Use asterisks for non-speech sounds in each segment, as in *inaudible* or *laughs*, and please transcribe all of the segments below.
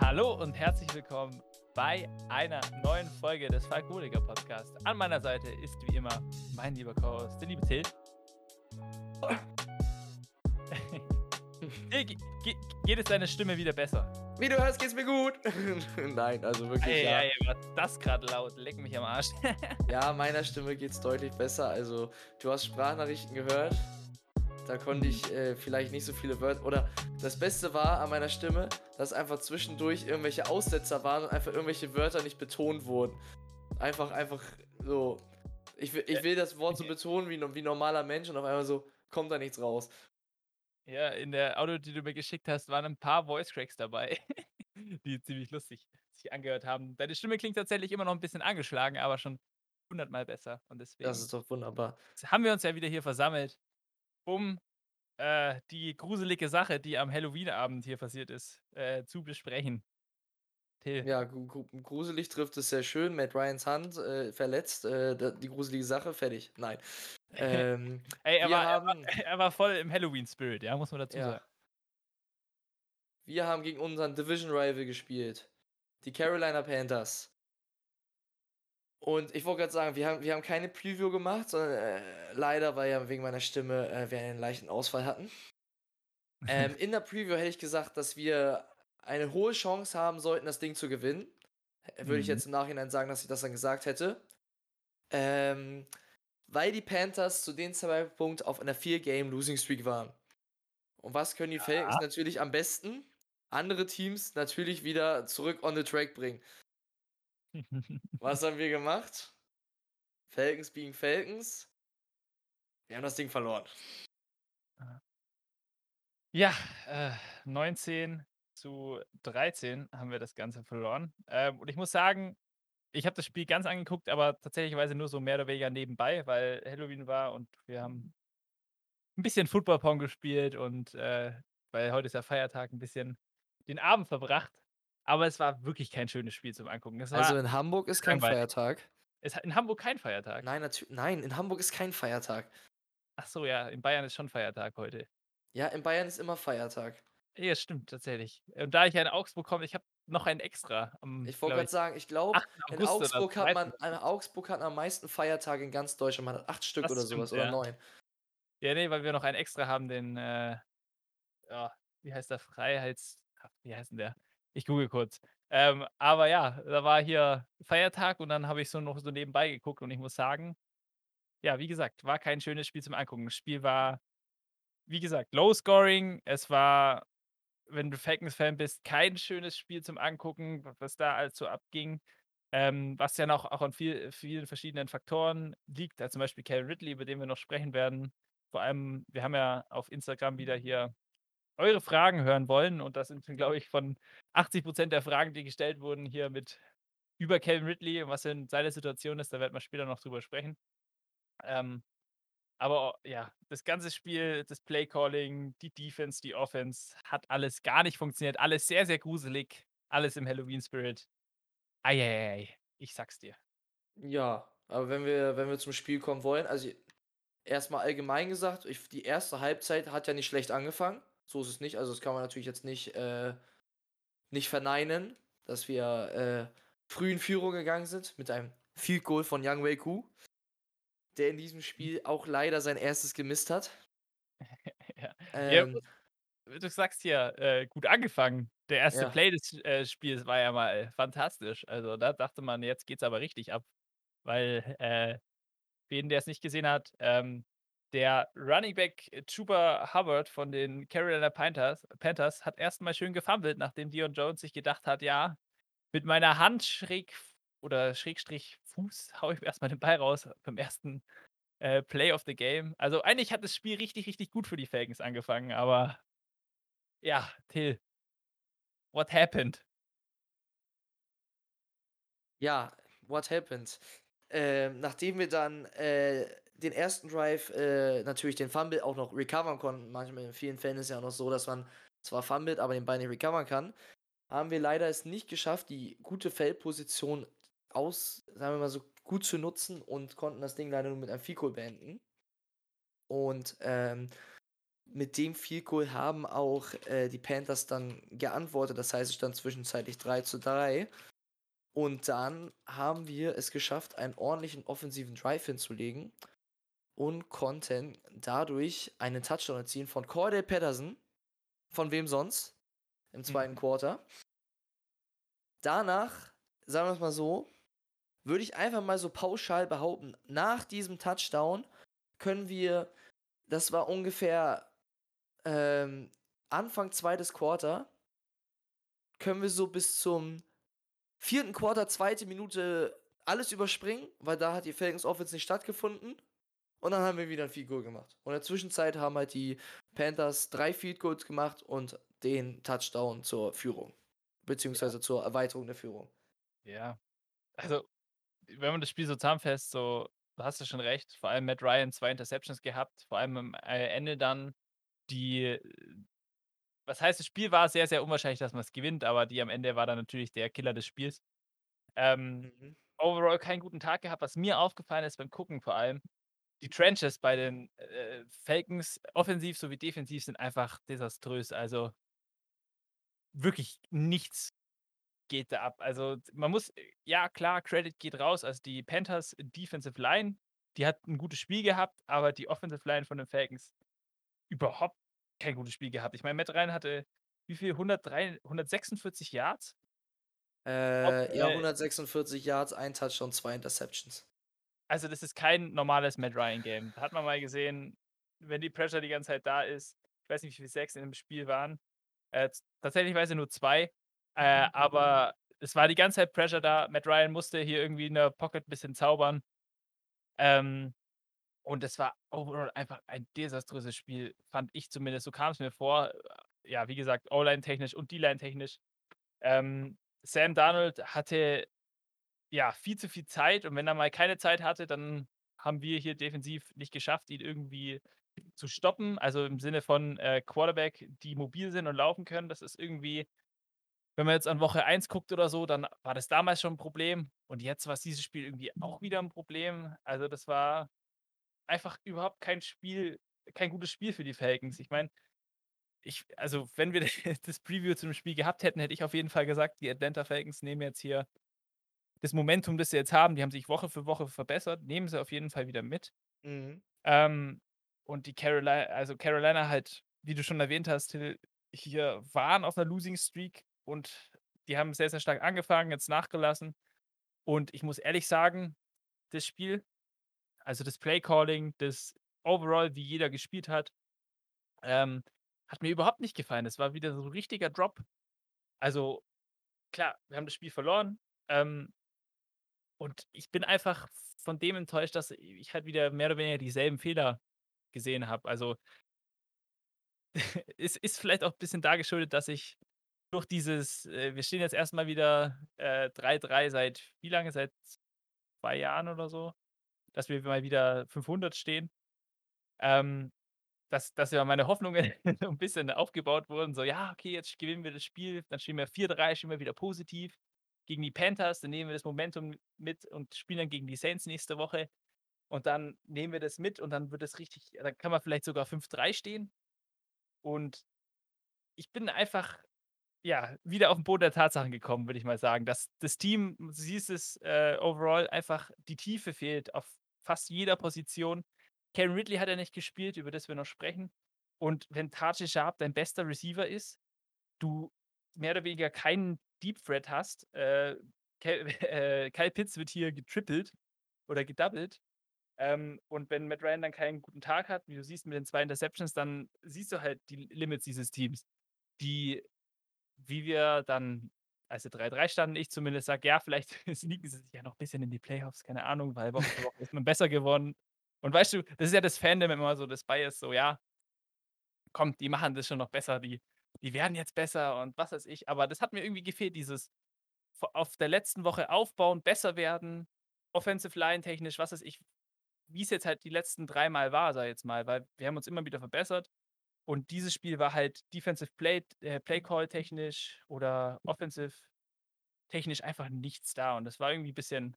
Hallo und herzlich willkommen bei einer neuen Folge des Falkoliger Podcasts. An meiner Seite ist wie immer mein lieber Co-Host, der liebe Till. *laughs* Till, ge ge geht es deiner Stimme wieder besser? Wie du hörst, geht's mir gut. *laughs* Nein, also wirklich. Ey, ja. ey, war das gerade laut? Leck mich am Arsch. *laughs* ja, meiner Stimme geht's deutlich besser. Also, du hast Sprachnachrichten gehört. Da konnte ich äh, vielleicht nicht so viele Wörter. Oder das Beste war an meiner Stimme, dass einfach zwischendurch irgendwelche Aussetzer waren und einfach irgendwelche Wörter nicht betont wurden. Einfach, einfach so. Ich will, ich will das Wort so betonen wie ein wie normaler Mensch und auf einmal so kommt da nichts raus. Ja, in der Audio, die du mir geschickt hast, waren ein paar Voice Cracks dabei, *laughs* die ziemlich lustig sich angehört haben. Deine Stimme klingt tatsächlich immer noch ein bisschen angeschlagen, aber schon hundertmal besser. Und deswegen Das ist doch wunderbar. haben wir uns ja wieder hier versammelt, um äh, die gruselige Sache, die am Halloween-Abend hier passiert ist, äh, zu besprechen. Till. Ja, gru- gru- gruselig trifft es sehr schön. Matt Ryans Hand äh, verletzt. Äh, die gruselige Sache, fertig. Nein. Ähm, *laughs* Ey, er war, er, war, haben- *laughs* er war voll im Halloween-Spirit, ja, muss man dazu Ja. sagen. Wir haben gegen unseren Division Rival gespielt. Die Carolina Panthers. Und ich wollte gerade sagen, wir haben, wir haben keine Preview gemacht, sondern äh, leider, weil ja wegen meiner Stimme äh, wir einen leichten Ausfall hatten. Ähm, *laughs* in der Preview hätte ich gesagt, dass wir eine hohe Chance haben sollten, das Ding zu gewinnen. Äh, Würde ich Mhm. jetzt im Nachhinein sagen, dass ich das dann gesagt hätte. Ähm, weil die Panthers zu dem Zeitpunkt auf einer 4-Game-Losing-Streak waren. Und was können die Falcons natürlich am besten? Andere Teams natürlich wieder zurück on the track bringen. Was haben wir gemacht? Falcons being Falcons. Wir haben das Ding verloren. Ja, äh, 19 zu 13 haben wir das Ganze verloren. Ähm, und ich muss sagen, ich habe das Spiel ganz angeguckt, aber tatsächlicherweise nur so mehr oder weniger nebenbei, weil Halloween war und wir haben ein bisschen Football-Pong gespielt und äh, weil heute ist ja Feiertag, ein bisschen den Abend verbracht. Aber es war wirklich kein schönes Spiel zum Angucken. Also in Hamburg ist kein langweilig. Feiertag. hat in Hamburg kein Feiertag. Nein, natürlich. Nein, in Hamburg ist kein Feiertag. Ach so, ja, in Bayern ist schon Feiertag heute. Ja, in Bayern ist immer Feiertag. Ja, stimmt, tatsächlich. Und da ich ja in Augsburg komme, ich habe noch einen extra. Am, Ich wollte gerade sagen, ich glaube, 8. in oder Augsburg hat man, 13.. in Augsburg hat am meisten Feiertage in ganz Deutschland. Man hat acht Stück Das oder stimmt, sowas oder ja. neun. Ja, nee, weil wir noch einen extra haben, den, äh, ja, wie heißt der? Freiheits. Wie heißt denn der? Ich google kurz. Ähm, aber ja, da war hier Feiertag und dann habe ich so noch so nebenbei geguckt und ich muss sagen, ja, wie gesagt, war kein schönes Spiel zum Angucken. Das Spiel war, wie gesagt, Low Scoring. Es war, wenn du Falcons-Fan bist, kein schönes Spiel zum Angucken, was da alles so abging. Ähm, was ja noch auch an viel, vielen verschiedenen Faktoren liegt, da zum Beispiel Kevin Ridley, über den wir noch sprechen werden. Vor allem, wir haben ja auf Instagram wieder hier eure Fragen hören wollen und das sind, glaube ich, von 80% der Fragen, die gestellt wurden, hier mit über Kevin Ridley und was denn seine Situation ist, da werden wir später noch drüber sprechen. Ähm, aber ja, das ganze Spiel, das Playcalling, die Defense, die Offense, hat alles gar nicht funktioniert. Alles sehr, sehr gruselig. Alles im Halloween-Spirit. Eieiei, ich sag's dir. Ja, aber wenn wir, wenn wir zum Spiel kommen wollen, also erstmal allgemein gesagt, ich, die erste Halbzeit hat ja nicht schlecht angefangen. So ist es nicht. Also das kann man natürlich jetzt nicht, äh, nicht verneinen, dass wir äh, früh in Führung gegangen sind mit einem Field Goal von Young Wei Ku, der in diesem Spiel auch leider sein erstes gemisst hat. *laughs* ja. Ja, Ähm, du sagst hier, äh, gut angefangen. Der erste Ja. Play des äh, Spiels war ja mal fantastisch. Also da dachte man, jetzt geht's aber richtig ab. Weil, äh, für jeden, der es nicht gesehen hat, ähm, der Running Back Chuba Hubbard von den Carolina Panthers, Panthers hat erstmal schön gefummelt, nachdem Dion Jones sich gedacht hat, ja, mit meiner Hand schräg oder Schrägstrich Fuß haue ich erstmal den Ball raus beim ersten äh, Play of the Game. Also eigentlich hat das Spiel richtig, richtig gut für die Falcons angefangen, aber ja, Till, what happened? Ja, what happened? Ähm, nachdem wir dann äh, den ersten Drive äh, natürlich den Fumble auch noch recovern konnten, manchmal in vielen Fällen ist ja auch noch so, dass man zwar fummelt, aber den Ball nicht recovern kann, haben wir leider es nicht geschafft, die gute Feldposition aus, sagen wir mal so, gut zu nutzen und konnten das Ding leider nur mit einem Fico beenden. Und ähm, mit dem Goal haben auch, äh, die Panthers dann geantwortet. Das heißt, es stand zwischenzeitlich 3:3. Und dann haben wir es geschafft, einen ordentlichen offensiven Drive hinzulegen und konnten dadurch einen Touchdown erzielen von Cordell Patterson. Von wem sonst? Im zweiten Mhm. Quarter. Danach, sagen wir es mal so, würde ich einfach mal so pauschal behaupten, nach diesem Touchdown können wir, das war ungefähr ähm, Anfang zweites Quarter, können wir so bis zum vierten Quarter, zweite Minute alles überspringen, weil da hat die Falcons Offense nicht stattgefunden. Und dann haben wir wieder ein Field Goal gemacht. Und in der Zwischenzeit haben halt die Panthers drei Field Goals gemacht und den Touchdown zur Führung. Beziehungsweise zur Erweiterung der Führung. Ja. Also, wenn man das Spiel so zusammenfasst, so, du hast ja schon recht, vor allem Matt Ryan 2 Interceptions gehabt, vor allem am, äh, Ende dann die was heißt, das Spiel war sehr, sehr unwahrscheinlich, dass man's gewinnt, aber die am Ende war dann natürlich der Killer des Spiels. Ähm, Mhm. overall keinen guten Tag gehabt. Was mir aufgefallen ist beim Gucken vor allem, die Trenches bei den, äh, Falcons, offensiv sowie defensiv, sind einfach desaströs. Also wirklich nichts geht da ab. Also, man muss ja klar, Credit geht raus. Also, die Panthers Defensive Line, die hat 'n gutes Spiel gehabt, aber die Offensive Line von den Falcons überhaupt kein gutes Spiel gehabt. Ich meine, Matt Ryan hatte wie viel? 103 146 Yards? Ob, Äh, ja, äh 146 Yards, 1 Touchdown, 2 Interceptions. Also, das ist kein normales Matt Ryan Game. Da hat man mal gesehen, wenn die Pressure die ganze Zeit da ist ich weiß nicht, wie viele Sacks in dem Spiel waren. Äh, t tatsächlicherweise nur 2, äh, aber es war die ganze Zeit Pressure da. Matt Ryan musste hier irgendwie in der Pocket bisschen zaubern. Ähm, und es war overall einfach ein desaströses Spiel, fand ich zumindest. So kam's mir vor. Ja, wie gesagt, O-Line technisch und D-Line technisch. Ähm, Sam Darnold hatte, ja, viel zu viel Zeit und wenn er mal keine Zeit hatte, dann haben wir hier defensiv nicht geschafft, ihn irgendwie zu stoppen. Also, im Sinne von, äh, Quarterback, die mobil sind und laufen können. Das ist irgendwie wenn man jetzt an Woche 1 guckt oder so, dann war das damals schon 'n Problem und jetzt war's dieses Spiel irgendwie auch wieder 'n Problem. Also, das war einfach überhaupt kein Spiel kein gutes Spiel für die Falcons. Ich meine, ich also, wenn wir *laughs* das Preview zu dem Spiel gehabt hätten, hätte ich auf jeden Fall gesagt, die Atlanta Falcons nehmen jetzt hier das Momentum, das sie jetzt haben die haben sich Woche für Woche verbessert, nehmen sie auf jeden Fall wieder mit. Mhm. Ähm, und die Caroli also, Carolina halt, wie du schon erwähnt hast, hier waren auf 'ner Losing Streak und die haben sehr, sehr stark angefangen, jetzt nachgelassen. Und ich muss ehrlich sagen, das Spiel also, das Play Calling, das overall, wie jeder gespielt hat ähm, hat mir überhaupt nicht gefallen. Es war wieder so 'n richtiger Drop. Also, klar, wir haben das Spiel verloren, ähm und ich bin einfach von dem enttäuscht, dass ich halt wieder mehr oder weniger dieselben Fehler gesehen habe. Also *laughs* es ist vielleicht auch bisschen da geschuldet, dass ich durch dieses äh, wir stehen jetzt erst mal wieder, äh, 3-3 seit wie lange? Seit 2 Jahren oder so, dass wir mal wieder 500 stehen. Ähm, dass dass ja meine Hoffnungen *laughs* 'n bisschen aufgebaut wurden, so: „Ja, okay, jetzt gewinnen wir das Spiel, dann stehen wir 4-3, stehen wir wieder positiv gegen die Panthers, dann nehmen wir das Momentum mit und spielen dann gegen die Saints nächste Woche. Und dann nehmen wir das mit und dann wird es richtig dann kann man vielleicht sogar 5-3 stehen.“ Und ich bin einfach, ja, wieder auf 'n Boden der Tatsachen gekommen, würde ich mal sagen, dass das Team du siehst es, äh, overall einfach die Tiefe fehlt auf fast jeder Position. Calvin Ridley hat ja nicht gespielt, über das wir noch sprechen. Und wenn Tajae Sharpe dein bester Receiver ist, du mehr oder weniger keinen Deep Threat hast, äh, Cal *laughs* äh, Kyle Pitts wird hier getrippelt oder gedoubled. Ähm, und wenn Matt Ryan dann keinen guten Tag hat, wie du siehst mit den 2 Interceptions, dann siehst du halt die Limits dieses Teams, die wie wir dann, als wir 3-3 standen ich zumindest sage: „Ja, vielleicht *laughs* sneaken sie sich ja noch bisschen in die Playoffs, keine Ahnung, weil Woche für Woche ist man besser geworden.“ Und weißt du, das ist ja das Fandom immer so, das Bias so: „Ja“ „komm, die machen das schon noch besser, die die werden jetzt besser“ und was weiß ich. Aber das hat mir irgendwie gefehlt, dieses auf der letzten Woche aufbauen, besser werden, Offensive Line technisch, was weiß ich, wie's jetzt halt die letzten dreimal war, sage ich jetzt mal, weil wir haben uns immer wieder verbessert. Und dieses Spiel war halt Defensive Play äh, Play Call technisch oder offensive technisch einfach nichts da. Und das war irgendwie bisschen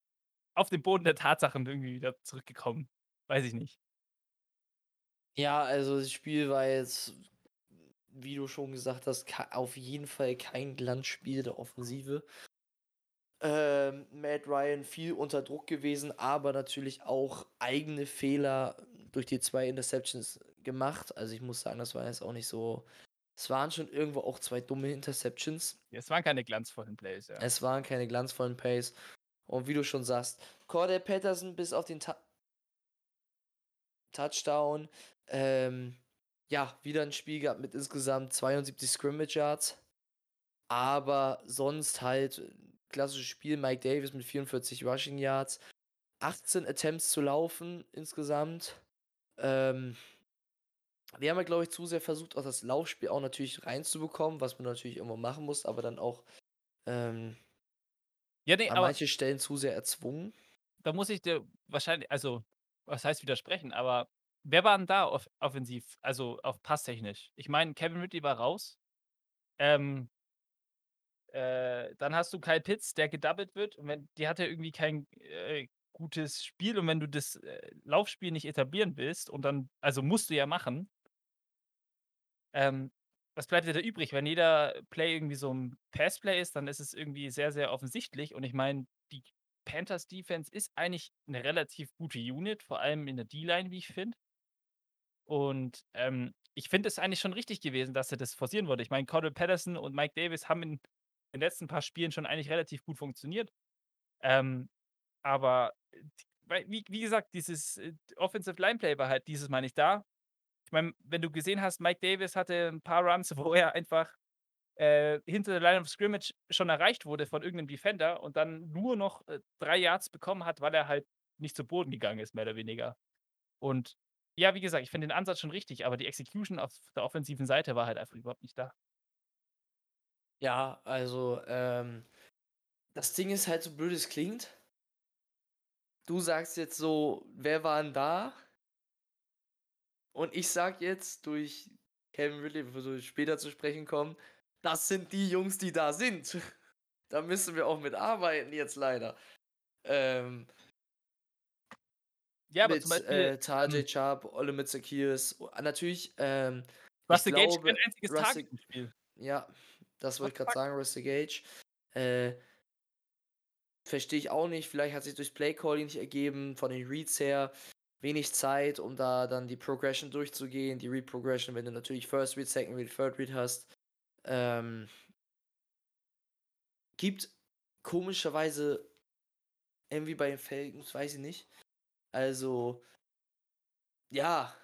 auf den Boden der Tatsachen irgendwie wieder zurückgekommen. Weiß ich nicht. Ja, also das Spiel war jetzt, wie du schon gesagt hast, auf jeden Fall kein Glanzspiel der Offensive. Ähm, Matt Ryan viel unter Druck gewesen, aber natürlich auch eigene Fehler durch die 2 Interceptions gemacht. Also, ich muss sagen, das war jetzt auch nicht so es waren schon irgendwo auch 2 dumme Interceptions. Es waren keine glanzvollen Plays, ja. Es waren keine glanzvollen Plays. Und wie du schon sagst, Cordell Patterson bis auf den Ta Touchdown, ähm, ja, wieder ein Spiel gehabt mit insgesamt 72 Scrimmage Yards. Aber sonst halt äh, klassisches Spiel, Mike Davis mit 44 Rushing Yards, 18 Attempts zu laufen insgesamt. Ähm, wir haben ja, glaube ich, zu sehr versucht, auch das Laufspiel auch natürlich reinzubekommen, was man natürlich immer machen muss, aber dann auch ähm, Ja, ne, an manchen Stellen zu sehr erzwungen. da muss ich dir wahrscheinlich also, was heißt widersprechen, aber wer war 'n da off offensiv, also auf passtechnisch? Ich meine, Kevin Ridley war raus. Ähm äh, dann hast du Kyle Pitts, der gedoubled wird und wenn der hatte irgendwie kein, äh, gutes Spiel und wenn du das, äh, Laufspiel nicht etablieren willst und dann also musst du ja machen ähm, was bleibt dir da übrig? Wenn jeder Play irgendwie so 'n Passplay ist, dann ist es irgendwie sehr, sehr offensichtlich und ich meine, die Panthers Defense ist eigentlich 'ne relativ gute Unit, vor allem in der D-Line, wie ich finde. Und, ähm, ich finde es eigentlich schon richtig gewesen, dass er das forcieren wollte. Ich meine, Cordarrelle Patterson und Mike Davis haben in den letzten paar Spielen schon eigentlich relativ gut funktioniert. Ähm, aber, äh, wie wie gesagt, dieses, äh, Offensive Line Play war halt dieses Mal nicht da. Ich meine, wenn du gesehen hast, Mike Davis hatte 'n paar Runs, *laughs* wo er einfach, äh, hinter der Line of Scrimmage schon erreicht wurde von irgend 'nem Defender und dann nur noch, äh, 3 Yards bekommen hat, weil er halt nicht zu Boden gegangen ist, mehr oder weniger. Und ja, wie gesagt, ich finde den Ansatz schon richtig, aber die Execution auf der offensiven Seite war halt einfach überhaupt nicht da. Ja, also, ähm, das Ding ist halt, so blöd es klingt du sagst jetzt so: „Wer war 'n da?“ Und ich sage jetzt durch Calvin Ridley, bevor wir später zu sprechen kommen: „Das sind die Jungs, die da sind.“ *laughs* Da müssen wir auch mit arbeiten jetzt leider. Ähm Ja, aber mit, zum Beispiel, äh, Tajae hm Sharpe, Olamide Zaccheaus, ah, natürlich, ähm, Russell Gage glaube, einziges Russell Target ja, das wollte ich fuck? sagen, Russell Gage. Äh verstehe ich auch nicht. Vielleicht hat sich durchs Playcalling nicht ergeben, von den Reads her wenig Zeit, um da dann die Progression durchzugehen, die Read Progression, wenn du natürlich First Read, Second Read, Third Read hast. Ähm gibt komischerweise irgendwie bei den Falcons, weiß ich nicht. Also ja.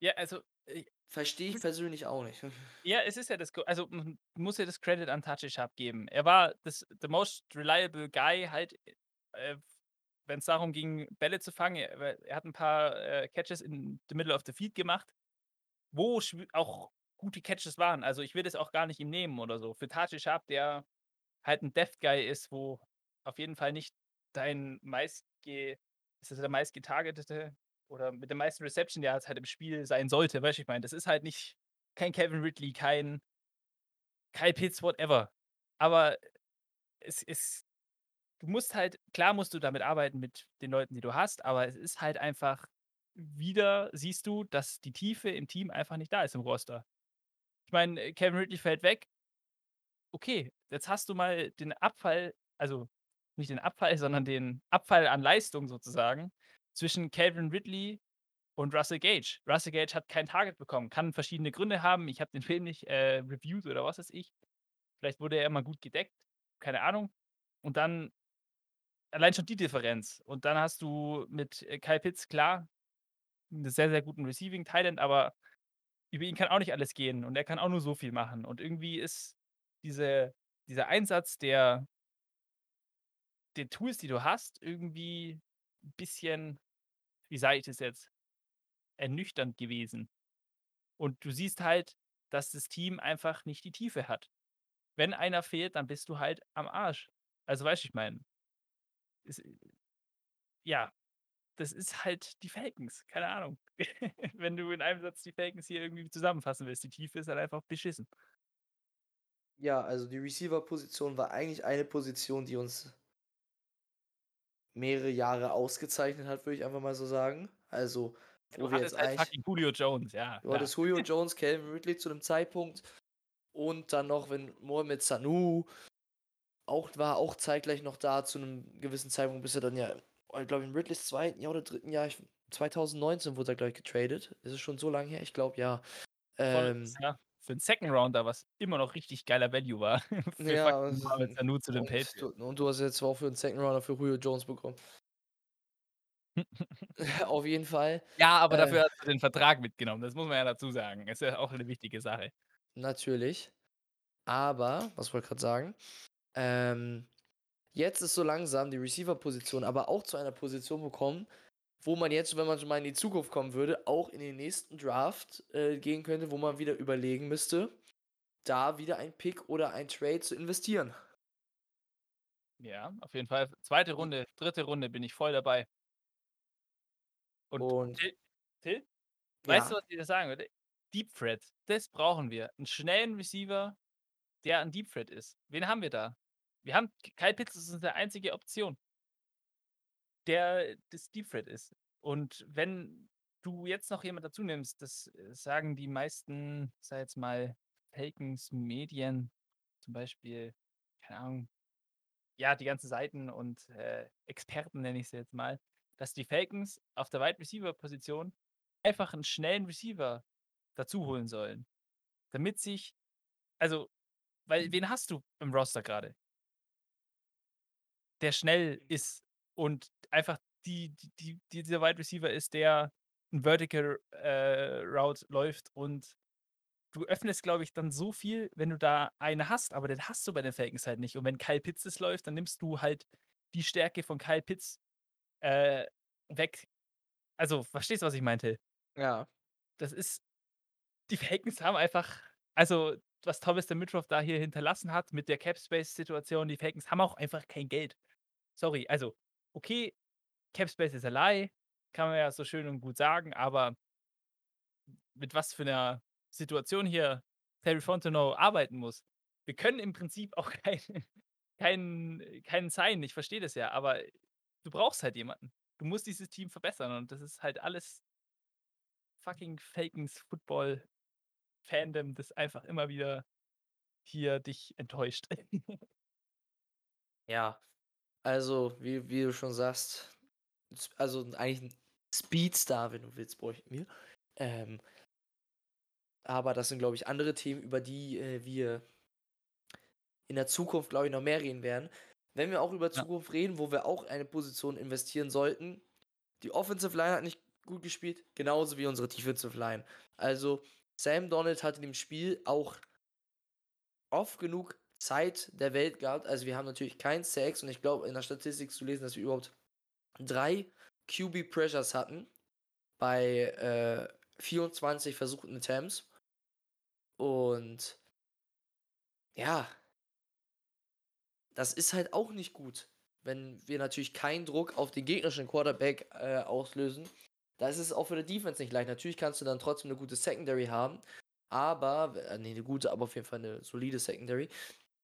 Ja, also, äh Verstehe ich persönlich auch nicht. *laughs* Ja, es ist ja das also, man muss ja das Credit an Sharpe geben. Er war das the most reliable guy halt, äh, wenn's darum ging, Bälle zu fangen. Er er hat 'n paar, äh, Catches in the middle of the field gemacht, wo auch gute Catches waren. Also, ich will das auch gar nicht ihm nehmen oder so. Für Tajae Sharpe, der halt 'n Depth Guy ist, wo auf jeden Fall nicht dein meistge ist das der meistgetargetete oder mit den meisten Reception Yards halt im Spiel sein sollte, weißt du, ich meine? Das ist halt nicht kein Calvin Ridley, kein Kyle Pitts, whatever. Aber es ist du musst halt klar musst du damit arbeiten mit den Leuten, die du hast, aber es ist halt einfach wieder siehst du, dass die Tiefe im Team einfach nicht da ist im Roster. Ich meine, Calvin Ridley fällt weg. Okay, jetzt hast du mal den Abfall also, nicht den Abfall, *laughs* sondern den Abfall an Leistung sozusagen zwischen Calvin Ridley und Russell Gage. Russell Gage hat kein Target bekommen, kann verschiedene Gründe haben. Ich habe den *laughs* Film nicht, äh, reviewed oder was weiß ich. Vielleicht wurde er immer gut gedeckt, keine Ahnung. Und dann allein schon die Differenz. Und dann hast du mit, äh, Kyle Pitts, klar, 'n sehr, sehr guten Receiving End, aber über ihn kann auch nicht alles gehen und er kann auch nur so viel machen. Und irgendwie ist diese dieser Einsatz der den Tools, die du hast, irgendwie 'n bisschen, wie sage ich das jetzt, ernüchternd gewesen. Und du siehst halt, dass das Team einfach nicht die Tiefe hat. Wenn einer fehlt, dann bist du halt am Arsch. Also, weißt du, ich meine? Äh ja, das ist halt die Falcons, keine Ahnung. *laughs* Wenn du in einem Satz die Falcons hier irgendwie zusammenfassen willst, die Tiefe ist halt einfach beschissen. Ja, also die Receiver-Position war eigentlich eine Position, die uns mehrere Jahre ausgezeichnet hat, würde ich einfach mal so sagen. Also Du wo wir jetzt halt eigentlich fucking Julio Jones, ja, du klar. hattest Julio *laughs* Jones, Calvin Ridley zu 'nem Zeitpunkt und dann noch, wenn Mohamed Sanu auch war auch zeitgleich noch da zu 'nem gewissen Zeitpunkt, bis er dann ja, oh, ich glaube, in Ridleys 2. Jahr oder 3. Jahr, ich 2019 wurde er, glaube ich, getradet. Ist es schon so lange her? Ich glaube, ja. Ähm ja. Für 'n Second Rounder, was immer noch richtig geiler Value war *laughs* für Ja, Mohamed Sanu zu den und Patriots. und du hast jetzt auch für 'n Second Rounder für Julio Jones bekommen. *laughs* *laughs* Auf jeden Fall, Ja, aber äh dafür hast du den Vertrag mitgenommen. Das muss man ja dazu sagen. Ist ja auch 'ne wichtige Sache. Natürlich. Aber, was wollte ich grad sagen? Ähm, jetzt ist so langsam die Receiver-Position aber auch zu einer Position gekommen, wo man jetzt, wenn man schon mal in die Zukunft kommen würde, auch in den nächsten Draft, äh, gehen könnte, wo man wieder überlegen müsste, da wieder ein Pick oder ein Trade zu investieren. Ja, auf jeden Fall. 2. Runde, 3. Runde bin ich voll dabei. Und Und Till Till, weißt du, was ich dir sagen würde? Deep Threat, das brauchen wir. 'N schnellen Receiver, der 'n Deep Threat ist. Wen haben wir da? Wir haben Kyle Pitts ist unsere einzige Option der das Deep Threat ist. Und wenn du jetzt noch jemand dazu nimmst, das, äh, sagen die meisten, sage jetzt mal, Falcons Medien, zum Beispiel, keine Ahnung ja, die ganzen Seiten und, äh, Experten, nenne ich sie jetzt mal, dass die Falcons auf der Wide Receiver Position einfach 'n schnellen Receiver dazu holen sollen, damit sich also, weil wen hast du im Roster grade? Der schnell ist und einfach die die die dieser Wide Receiver ist, der 'n Vertical, äh, Route läuft und du öffnest, glaube ich, dann so viel, wenn du da einen hast, aber den hast du bei den Falcons halt nicht. Und wenn Kyle Pitts es läuft, dann nimmst du halt die Stärke von Kyle Pitts, äh, weg. Also, verstehst du, was ich meine, Till? Ja. Das ist die Falcons haben einfach also, was Thomas Dimitroff da hier hinterlassen hat mit der Cap-Space-Situation, die Falcons haben auch einfach kein Geld. Sorry, also, okay, Cap-Space ist a lie, kann man ja so schön und gut sagen, aber mit was für 'ner Situation hier Terry Fontenot arbeiten muss. Wir können im Prinzip auch *laughs* keinen keinen keinen signen, ich verstehe das ja, aber du brauchst halt jemanden. Du musst dieses Team verbessern und das ist halt alles fucking Falcons Football Fandom, das einfach immer wieder hier dich enttäuscht. *laughs* Ja, also, wie wie du schon sagst, also, eigentlich 'n Speedstar, wenn du willst, bräuchten wir. Ähm aber das sind, glaube ich, andere Themen, über die, äh, wir in der Zukunft, glaube ich, noch mehr reden werden. Wenn wir auch über Ja. Zukunft reden, wo wir auch eine Position investieren sollten, die Offensive Line hat nicht gut gespielt, genauso wie unsere Defensive Line. Also, Sam Darnold hat in dem Spiel auch oft genug Zeit der Welt gehabt. Also, wir haben natürlich keinen Sacks und ich glaube, in der Statistik zu lesen, dass wir überhaupt 3 QB Pressures hatten bei, äh, 24 versuchten Attempts. Und ja das ist halt auch nicht gut, wenn wir natürlich keinen Druck auf den gegnerischen Quarterback, äh, auslösen. Da ist es auch für die Defense nicht leicht. Natürlich kannst du dann trotzdem 'ne gute Secondary haben, aber äh, ne, 'ne gute, aber auf jeden Fall 'ne solide Secondary.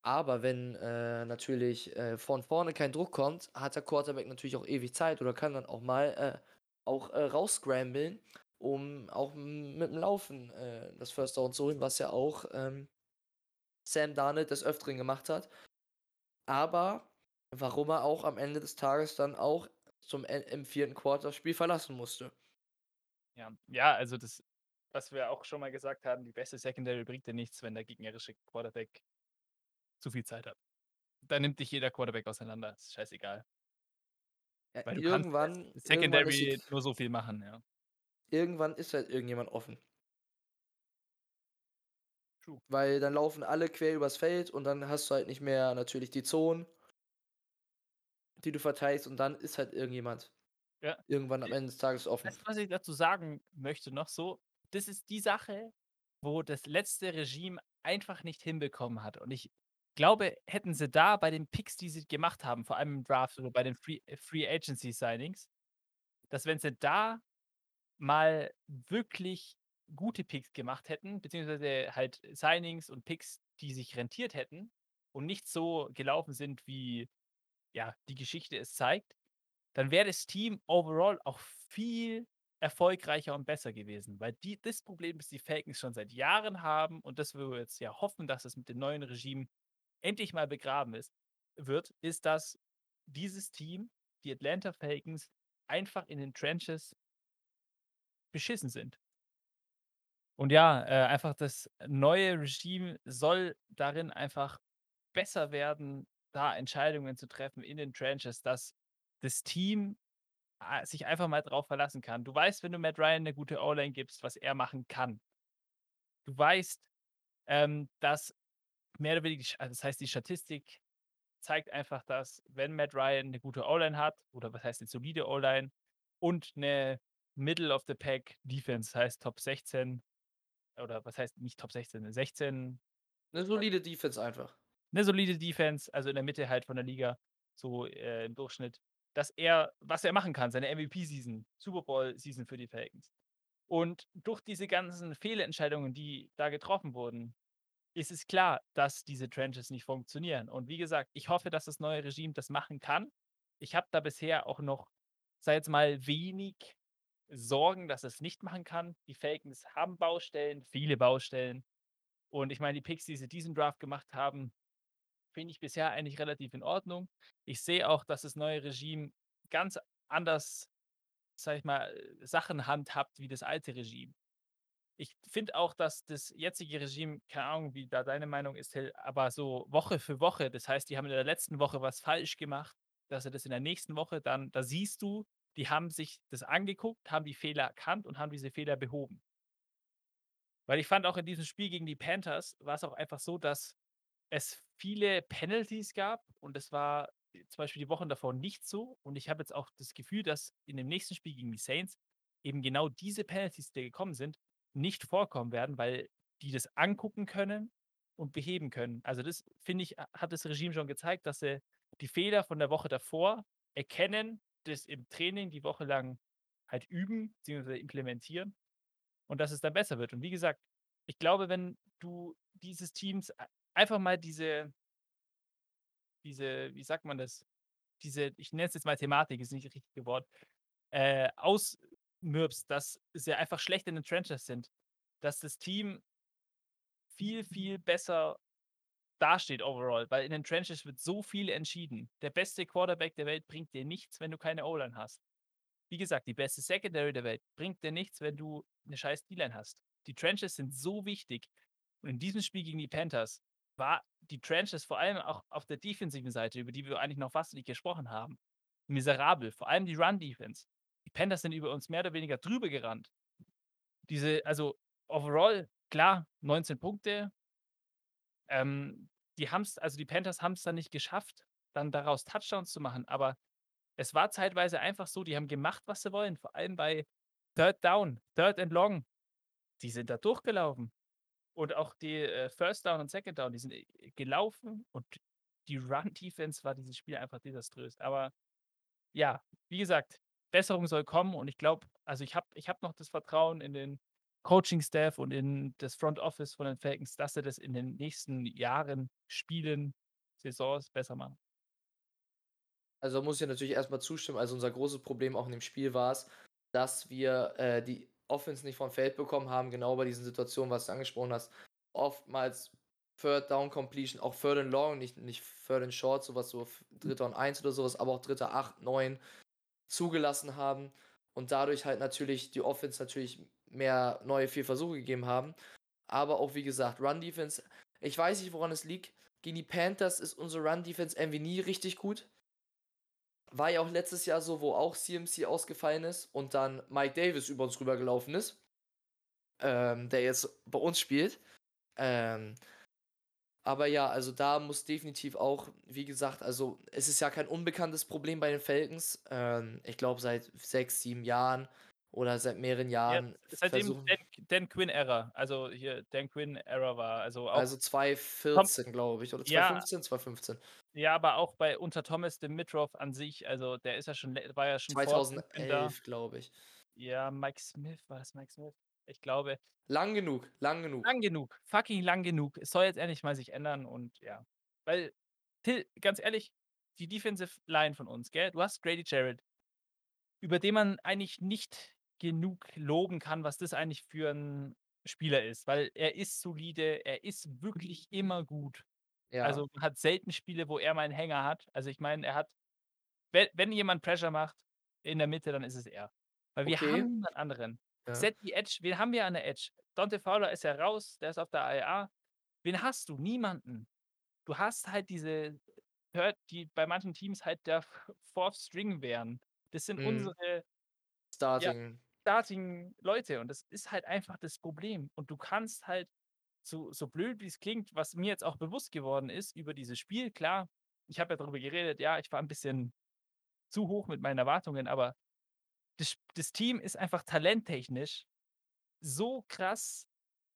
Aber wenn, äh, natürlich, äh, von vorne kein Druck kommt, hat der Quarterback natürlich auch ewig Zeit oder kann dann auch mal, äh, auch, äh, raus scramblen, um auch mit dem Laufen, äh, das First Down zu holen, was ja auch, ähm, Sam Darnold des Öfteren gemacht hat. Aber warum er auch am Ende des Tages dann auch zum En im 4. Quarter das Spiel verlassen musste. Ja, ja, also, das was wir auch schon mal gesagt haben, die beste Secondary bringt dir nichts, wenn der gegnerische Quarterback zu viel Zeit hat. Da nimmt dich jeder Quarterback auseinander, ist scheißegal. Ja, Weil du kannst als irgendwann irgendwann ist Secondary nur so viel machen, ja. Irgendwann ist halt irgendjemand offen. True. Weil dann laufen alle quer übers Feld und dann hast du halt nicht mehr natürlich die Zonen die du verteidigst und dann ist halt irgendjemand Ja. irgendwann am Ende des Tages offen. Du, was ich dazu sagen möchte noch so? Das ist die Sache, wo das letzte Regime einfach nicht hinbekommen hat. Und ich glaube, hätten sie da bei den Picks, die sie gemacht haben, vor allem im Draft oder bei den Free äh, Free Agency Signings, dass wenn sie da mal wirklich gute Picks gemacht hätten, beziehungsweise halt Signings und Picks, die sich rentiert hätten und nicht so gelaufen sind, wie, ja, die Geschichte es zeigt, dann wäre das Team overall auch viel erfolgreicher und besser gewesen, weil die das Problem, das die Falcons schon seit Jahren haben und das wir jetzt ja hoffen, dass es mit dem neuen Regime endlich mal begraben ist wird, ist, dass dieses Team, die Atlanta Falcons, einfach in den Trenches beschissen sind. Und ja, äh, einfach das neue Regime soll darin einfach besser werden, da Entscheidungen zu treffen in den Trenches, dass das Team a sich einfach mal drauf verlassen kann. Du weißt, wenn du Matt Ryan 'ne gute O-Line gibst, was er machen kann. Du weißt, ähm, dass mehr oder weniger also, das heißt, die Statistik zeigt einfach, dass, wenn Matt Ryan 'ne gute O-Line hat oder was heißt 'ne solide O-Line und 'ne Middle of the Pack Defense, heißt Top 16 oder was heißt nicht Top 16, 16 'Ne solide Defense einfach. 'Ne solide Defense, also in der Mitte halt von der Liga, so, äh, im Durchschnitt, dass er was er machen kann, seine MVP-Season, Super Bowl-Season für die Falcons. Und durch diese ganzen Fehlentscheidungen, die da getroffen wurden, ist es klar, dass diese Trenches nicht funktionieren. Und wie gesagt, ich hoffe, dass das neue Regime das machen kann. Ich habe da bisher auch noch, sage jetzt mal, wenig Sorgen, dass es nicht machen kann. Die Falcons haben Baustellen, viele Baustellen. Und ich meine, die Picks, die sie diesen Draft gemacht haben, finde ich bisher eigentlich relativ in Ordnung. Ich sehe auch, dass das neue Regime ganz anders, sage ich mal, äh, Sachen handhabt wie das alte Regime. Ich finde auch, dass das jetzige Regime, keine Ahnung, wie da deine Meinung ist, aber so Woche für Woche, das heißt, die haben in der letzten Woche was falsch gemacht, dass sie das in der nächsten Woche dann da siehst du, die haben sich das angeguckt, haben die Fehler erkannt und haben diese Fehler behoben. Weil ich fand auch in diesem Spiel gegen die Panthers war's auch einfach so, dass es viele Penalties gab und das war zum Beispiel die Wochen davor nicht so. Und ich habe jetzt auch das Gefühl, dass in dem nächsten Spiel gegen die Saints eben genau diese Penalties, die gekommen sind, nicht vorkommen werden, weil die das angucken können und beheben können. Also, das finde ich, ha hat das Regime schon gezeigt, dass sie die Fehler von der Woche davor erkennen, das im Training die Woche lang halt üben beziehungsweise implementieren und dass es dann besser wird. Und wie gesagt, ich glaube, wenn du dieses Teams ei einfach mal diese diese, wie sagt man das, diese ich nenne es jetzt mal Thematik, ist nicht das richtige Wort, äh, ausmürbst, dass sie einfach schlecht in den Trenches sind, dass das Team viel, viel besser dasteht overall, weil in den Trenches wird so viel entschieden. Der beste Quarterback der Welt bringt dir nichts, wenn du keine O-Line hast. Wie gesagt, die beste Secondary der Welt bringt dir nichts, wenn du 'ne scheiß D-Line hast. Die Trenches sind so wichtig. Und in diesem Spiel gegen die Panthers war die Trenches vor allem auch auf der defensiven Seite, über die wir eigentlich noch fast nicht gesprochen haben, miserabel, vor allem die Run-Defense. Die Panthers sind über uns mehr oder weniger drüber gerannt. Diese also overall, klar, 19 Punkte. Ähm, die haben's also die Panthers haben's dann nicht geschafft, dann daraus Touchdowns zu machen, aber es war zeitweise einfach so, die haben gemacht, was sie wollen, vor allem bei Third Down, Third and Long. Die sind da durchgelaufen. Und auch die, äh, First Down und Second Down, die sind, äh, gelaufen und die Run-Defense war dieses Spiel einfach desaströs. Aber ja, wie gesagt, Besserung soll kommen und ich glaube also, ich habe ich habe noch das Vertrauen in den Coaching-Staff und in das Front Office von den Falcons, dass sie das in den nächsten Jahren, Spielen, Saisons besser machen. Also, muss ich natürlich erst mal zustimmen. Also, unser großes Problem auch in dem Spiel war's, dass wir, äh, die Offense nicht vom Feld bekommen haben, genau bei diesen Situationen, was du angesprochen hast. Oftmals Third Down Completion, auch Third and Long, nicht nicht Third and Short, so was so 3. und 1 oder so was, aber auch 3., 8, 9 zugelassen haben und dadurch halt natürlich die Offense natürlich mehr neue Fehlversuche gegeben haben. Aber auch wie gesagt, Run Defense ich weiß nicht, woran es liegt. Gegen die Panthers ist unsere Run Defense irgendwie nie richtig gut. War ja auch letztes Jahr so, wo auch CMC ausgefallen ist und dann Mike Davis über uns rübergelaufen ist. Ähm, der jetzt bei uns spielt. Ähm, aber ja, also da muss definitiv auch, wie gesagt, also es ist ja kein unbekanntes Problem bei den Falcons. Ähm, ich glaube seit 6, 7 Jahren oder seit mehreren Ja, Jahren seitdem versuchen Dan Dan Quinn Era, also hier Dan Quinn Era war, also auch Also Tom 2014, glaube ich, oder ja 2015? 2015. ja, aber auch bei unter Thomas Dimitroff an sich, also der ist ja schon war ja schon vor Dan Quinn da. 2011, glaube ich. Ja, Mike Smith, war das Mike Smith? Ich glaube Lang genug, lang genug. Lang genug, fucking lang genug. Es soll jetzt endlich mal sich ändern und ja. Weil, Till, ganz ehrlich, die Defensive Line von uns, gell? Du hast Grady Jarrett über den man eigentlich nicht genug loben kann, was das eigentlich für 'n Spieler ist, weil er ist solide, er ist wirklich immer gut. Ja. Also, man hat selten Spiele, wo er mal 'n Hänger hat. Also, ich meine, er hat we wenn jemand Pressure macht in der Mitte, dann ist es er. Weil wir Okay. haben niemand anderen. Ja. Set die Edge wen haben wir an der Edge? Dante Fowler ist ja raus, der ist auf der IR. Wen hast du? Niemanden. Du hast halt diese Third die bei manchen Teams halt der *laughs* Fourth String wären. Das sind Mhm. unsere ja, Starting. Starting-Leute und das ist halt einfach das Problem. Und du kannst halt so so blöd wie's klingt, was mir jetzt auch bewusst geworden ist über dieses Spiel, klar, ich habe ja darüber geredet, ja, ich war 'n bisschen zu hoch mit meinen Erwartungen, aber das das Team ist einfach talenttechnisch so krass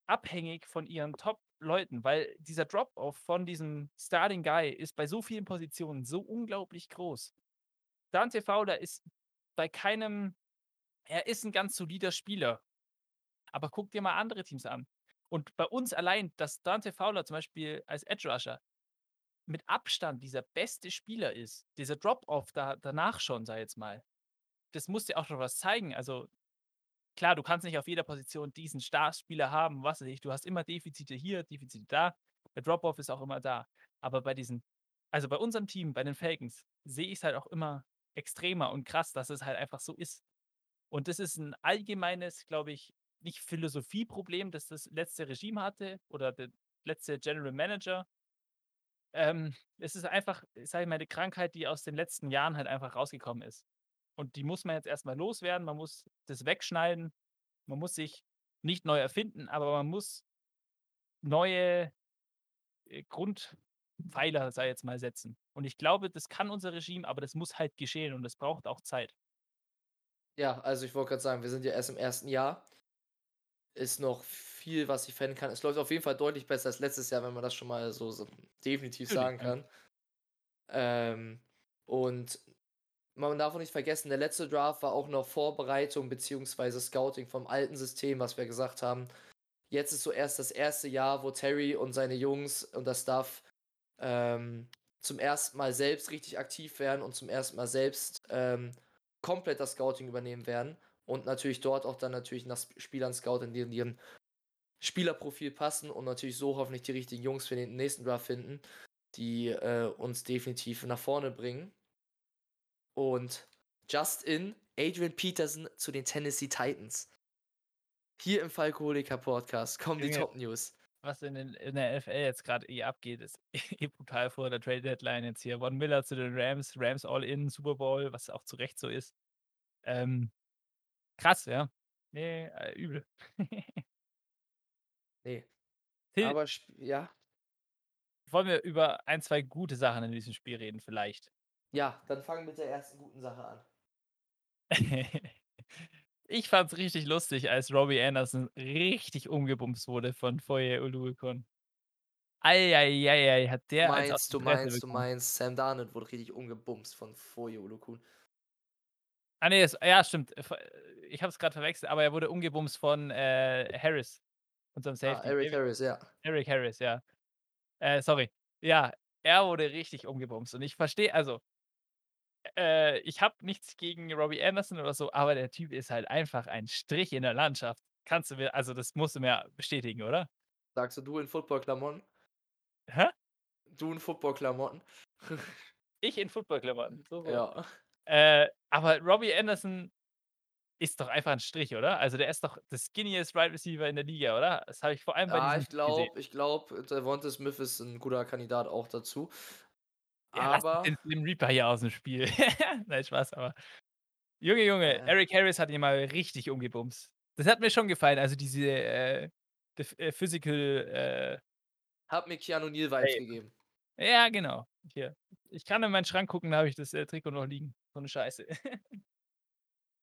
abhängig von ihren Top-Leuten, weil dieser Drop-off von diesem Starting Guy ist bei so vielen Positionen so unglaublich groß. Dante Fowler ist bei keinem er ist 'n ganz solider Spieler. Aber guck dir mal andere Teams an. Und bei uns allein, dass Dante Fowler zum Beispiel als Edge Rusher mit Abstand dieser beste Spieler ist, dieser Drop-off da danach schon, ich jetzt mal, das muss dir auch schon was zeigen. Also, klar, du kannst nicht auf jeder Position diesen Starspieler haben, was weiß ich, du hast immer Defizite hier, Defizite da. Der Drop-off ist auch immer da. Aber bei diesen also, bei unserem Team, bei den Falcons, sehe ich's halt auch immer extremer und krass, dass es halt einfach so ist. Und das ist 'n allgemeines, glaube ich, nicht Philosophieproblem, das das letzte Regime hatte oder der letzte General Manager. Ähm, es ist einfach, sage ich mal, 'ne Krankheit, die aus den letzten Jahren halt einfach rausgekommen ist. Und die muss man jetzt erst mal loswerden. Man muss das wegschneiden. Man muss sich nicht neu erfinden, aber man muss neue, äh, Grundpfeiler, ich jetzt mal, setzen. Und ich glaube, das kann unser Regime, aber das muss halt geschehen und das braucht auch Zeit. Ja, also, ich wollte grad sagen, wir sind ja erst im 1. Jahr. Ist noch viel, was sich verändern kann. Es läuft auf jeden Fall deutlich besser als letztes Jahr, wenn man das schon mal so so definitiv sagen kann. Ähm, und man darf auch nicht vergessen, der letzte Draft war auch noch Vorbereitung beziehungsweise Scouting vom alten System, was wir gesagt haben. Jetzt ist so erst das 1. Jahr, wo Terry und seine Jungs und das Staff, ähm, zum 1. Mal selbst richtig aktiv werden und zum 1. Mal selbst, ähm, komplett das Scouting übernehmen werden und natürlich dort auch dann natürlich nach Sp Spielern scouten, die in ihren Spielerprofil passen und natürlich so hoffentlich die richtigen Jungs für den nächsten Draft finden, die, äh, uns definitiv nach vorne bringen. Und just in, Adrian Peterson zu den Tennessee Titans. Hier im Falcoholiker Podcast kommen die Junge, Top-News. was in den in der NFL jetzt grad eh abgeht, ist *laughs* eh brutal vor der Trade Deadline jetzt hier. Von Miller zu den Rams, Rams all in, Super Bowl, was auch zu Recht so ist. Ähm, krass, ja. Ne, äh, übel. *laughs* Ne. Till Aber ja? wollen wir über 1, 2 gute Sachen in diesem Spiel reden vielleicht? Ja, dann fang mit der 1. guten Sache an. *laughs* Ich fand's richtig lustig, als Robbie Anderson richtig umgebumst wurde von Foye Oluokun. Ei, ei, ei, ei, hat der Meinst die du meinst du meinst, Sam Darnold wurde richtig umgebumst von Foye Oluokun? Ah, ne, es ja, stimmt. Äh, ich habe es grad verwechselt, aber er wurde umgebumst von, äh, Harris, unserem Ah, Safety. Eric Erik Harris, ja. Erik Harris, ja. Äh, sorry. Ja, er wurde richtig umgebumst und ich verstehe also äh, ich habe nichts gegen Robbie Anderson oder so, aber der Typ ist halt einfach ein Strich in der Landschaft. Kannst du mir also, das musst du mir bestätigen, oder? Sagst du, du in Football-Klamotten? Hä? Du in Football-Klamotten? *laughs* Ich in Football-Klamotten, so. Ja. Äh, aber Robbie Anderson ist doch einfach 'n Strich, oder? Also, der ist doch der skinniest Wide Receiver in der Liga, oder? Das habe ich vor allem bei Ja, diesem ich gesehen. glaube ich glaube, Devonta Smith ist 'n guter Kandidat auch dazu. Ja, Aber den Slim Reaper hier aus'm Spiel. *laughs* Nein, Spaß, aber Junge, Junge, Äh. Erik Harris hat ihn mal richtig umgebumst. Das hat mir schon gefallen, also, diese, äh, äh, physical, äh Hat mir Keanu Neal Vibes gegeben. Ja, genau. Hier. Ich kann in meinen Schrank gucken, da habe ich das, äh, Trikot noch liegen. So 'ne Scheiße. *laughs*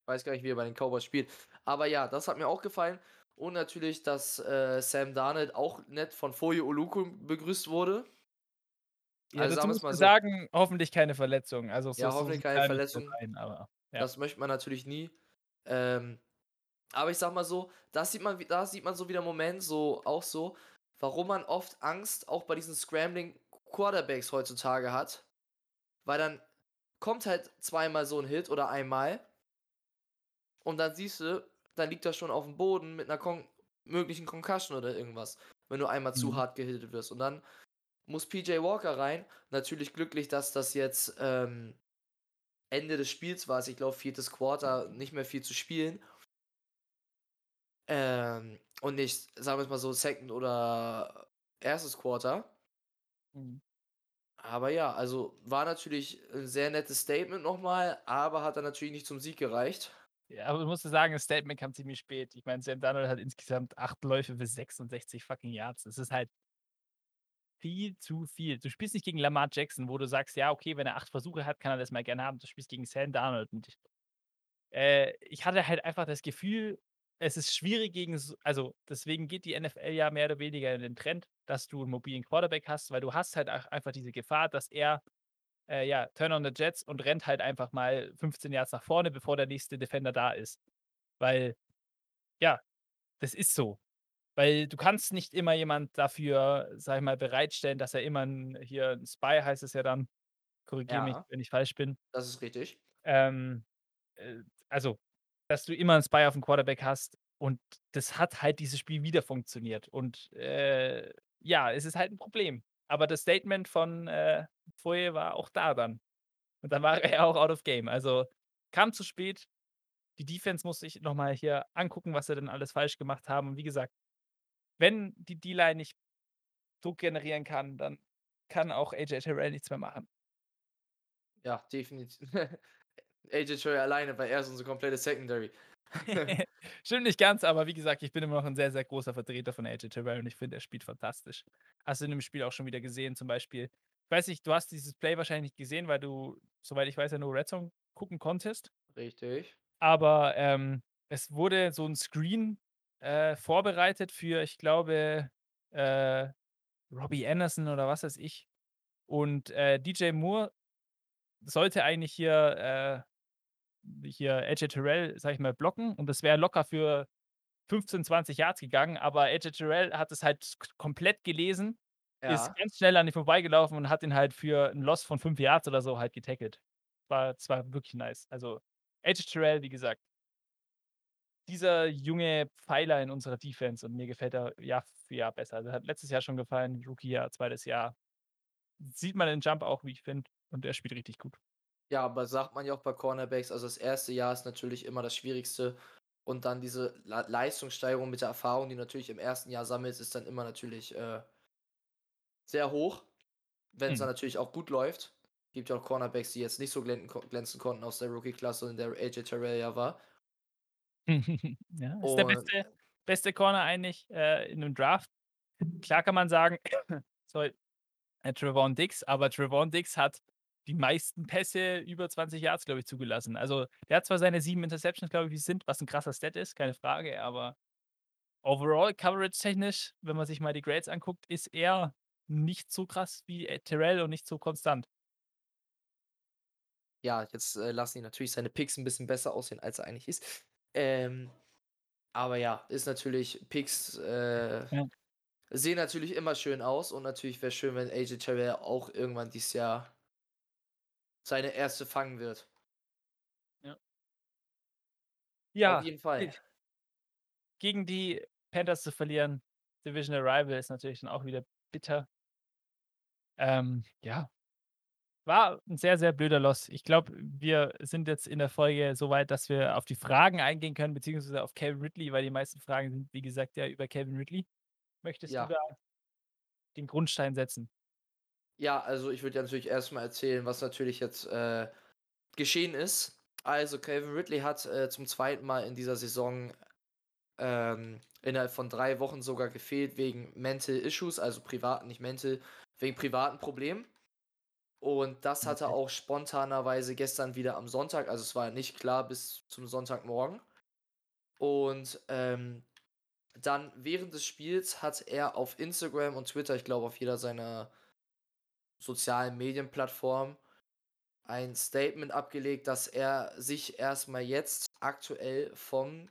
Weiß gar nicht, wie er bei den Cowboys spielt. Aber ja, das hat mir auch gefallen und natürlich, dass, äh, Sam Darnold auch nett von Foye Oluokun begrüßt wurde. Ja, Also, dazu mal du so. sagen, hoffentlich keine Verletzung. Also, so Ja, hoffentlich keine Verletzung. rein, aber ja. Das möchte man natürlich nie. Ähm, aber ich sage mal so, da sieht man da sieht man so wieder 'n Moment so auch so, warum man oft Angst auch bei diesen Scrambling Quarterbacks heutzutage hat. Weil dann kommt halt zweimal so 'n Hit oder einmal und dann siehst du, dann liegt er schon auf dem Boden mit einer Kon möglichen Concussion oder irgendwas, wenn du einmal zu Mhm. hart gehittet wirst. Und dann muss PJ Walker rein. Natürlich glücklich, dass das jetzt ähm, Ende des Spiels war. Also ich glaube, viertes Quarter, nicht mehr viel zu spielen. Ähm, und nicht, sagen wir es mal so, Second oder erstes Quarter. Mhm. Aber ja, also war natürlich ein sehr nettes Statement nochmal, aber hat dann natürlich nicht zum Sieg gereicht. Ja, aber du musst sagen, das Statement kam ziemlich spät. Ich meine, Sam Darnold hat insgesamt 8 Läufe für 66 fucking Yards. Das ist halt viel zu viel. Du spielst nicht gegen Lamar Jackson, wo du sagst: „Ja, okay, wenn er 8 Versuche hat, kann er das mal gerne haben.“ Du spielst gegen Sam Darnold und ich äh, ich hatte halt einfach das Gefühl, es ist schwierig gegen also, deswegen geht die NFL ja mehr oder weniger in den Trend, dass du 'n mobilen Quarterback hast, weil du hast halt ach einfach diese Gefahr, dass er, äh, ja, Turn on the Jets und rennt halt einfach mal 15 Yards nach vorne, bevor der nächste Defender da ist. Weil, ja, das ist so. Weil du kannst nicht immer jemand dafür, sage ich mal, bereitstellen, dass er immer 'n hier 'n Spy heißt es ja dann, korrigiere mich, Ja. wenn ich falsch bin. Das ist richtig. Ähm, äh, also, dass du immer 'n Spy aufm Quarterback hast und das hat halt dieses Spiel wieder funktioniert und, äh, ja, es ist halt 'n Problem. Aber das Statement von, äh, Foye war auch da dann. Und dann war *laughs* er auch out of game. Also, kam zu spät. Die Defense muss sich noch mal hier angucken, was sie denn alles falsch gemacht haben. Und wie gesagt, wenn die D-Line nicht Druck generieren kann, dann kann auch AJ Terrell nichts mehr machen. Ja, definitiv. *laughs* AJ Terrell alleine, weil er ist unsere komplette Secondary. *laughs* *laughs* Stimmt nicht ganz, aber wie gesagt, ich bin immer noch 'n sehr, sehr großer Vertreter von AJ Terrell und ich finde, er spielt fantastisch. Hast du in dem Spiel auch schon wieder gesehen, zum Beispiel ich weiß nicht, du hast dieses Play wahrscheinlich nicht gesehen, weil du, soweit ich weiß, ja nur Red Zone gucken konntest. Richtig. Aber, ähm, es wurde so 'n Screen, äh, vorbereitet für, ich glaube, äh, Robbie Anderson oder was weiß ich. Und, äh, DJ Moore sollte eigentlich hier, äh hier AJ Terrell, sage ich mal, blocken und das wäre locker für 15, 20 Yards gegangen, aber AJ Terrell hat es halt komplett gelesen, ist Ja. ganz schnell an ihm vorbeigelaufen und hat ihn halt für 'n Loss von 5 Yards oder so halt getackelt. War das war wirklich nice. Also, AJ Terrell, wie gesagt dieser junge Pfeiler in unserer Defense und mir gefällt er Jahr für Jahr besser. Also, hat letztes Jahr schon gefallen, Rookie-Jahr, 2. Jahr. Sieht man den Jump auch, wie ich finde, und er spielt richtig gut. Ja, aber sagt man ja auch bei Cornerbacks, also das erste Jahr ist natürlich immer das Schwierigste und dann diese Leistungssteigerung mit der Erfahrung, die du natürlich im ersten Jahr sammelst, ist dann immer natürlich, äh sehr hoch, wenn's dann Mhm. natürlich auch gut läuft. Gibt ja auch Cornerbacks, die jetzt nicht so glänzen konnten aus der Rookie-Klasse, in der AJ Terrell ja war. *laughs* Ja, ist der beste beste Corner eigentlich, äh, in 'nem Draft. Klar kann man sagen, *coughs* sorry, äh, Trevon Diggs, aber Trevon Diggs hat die meisten Pässe über 20 Yards, glaube ich, zugelassen. Also, der hat zwar seine 7 Interceptions, glaube ich, wie sind, was 'n krasser Stat ist, keine Frage, aber overall coverage-technisch, wenn man sich mal die Grades anguckt, ist er nicht so krass wie, äh, Terrell und nicht so konstant. Ja, jetzt, äh, lassen die natürlich seine Picks 'n bisschen besser aussehen, als er eigentlich ist. Ähm, aber ja, ist natürlich Picks, äh, Ja. sehen natürlich immer schön aus und natürlich wäre schön, wenn AJ Terrell auch irgendwann dieses Jahr seine 1. fangen wird. Ja. Auf Ja, jeden Fall. ge gegen die Panthers zu verlieren, Divisional Rival, ist natürlich dann auch wieder bitter. Ähm, ja. War 'n sehr, sehr blöder Loss. Ich glaube, wir sind jetzt in der Folge so weit, dass wir auf die Fragen eingehen können, beziehungsweise auf Calvin Ridley, weil die meisten Fragen sind, wie gesagt, ja über Calvin Ridley. Möchtest du Ja. da den Grundstein setzen? Ja, also ich würde ja natürlich erst mal erzählen, was natürlich jetzt, äh, geschehen ist. Also, Calvin Ridley hat, äh, zum 2. Mal in dieser Saison, ähm, innerhalb von 3 Wochen sogar gefehlt wegen Mental Issues, also privat, nicht mental, wegen privaten Problemen. Und das hat er Okay. auch spontanerweise gestern wieder am Sonntag also es war nicht klar bis zum Sonntagmorgen. Und, ähm, dann während des Spiels hat er auf Instagram und Twitter, ich glaube auf jeder seiner sozialen Medienplattformen, ein Statement abgelegt, dass er sich erst mal jetzt aktuell vom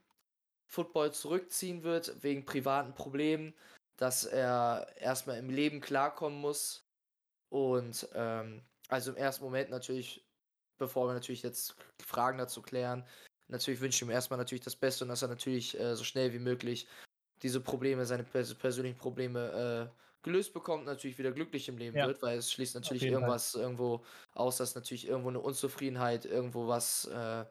Football zurückziehen wird wegen privaten Problemen, dass er erst mal im Leben klarkommen muss. Und, ähm, also im ersten Moment natürlich bevor wir natürlich jetzt Fragen dazu klären, natürlich wünsche ich ihm erstmal natürlich das Beste und dass er natürlich, äh, so schnell wie möglich diese Probleme, seine pers persönlichen Probleme, äh, gelöst bekommt, natürlich wieder glücklich im Leben Ja, wird, weil es schließt natürlich jeden Fall. irgendwas irgendwo aus, dass natürlich irgendwo 'ne Unzufriedenheit, irgendwo was, äh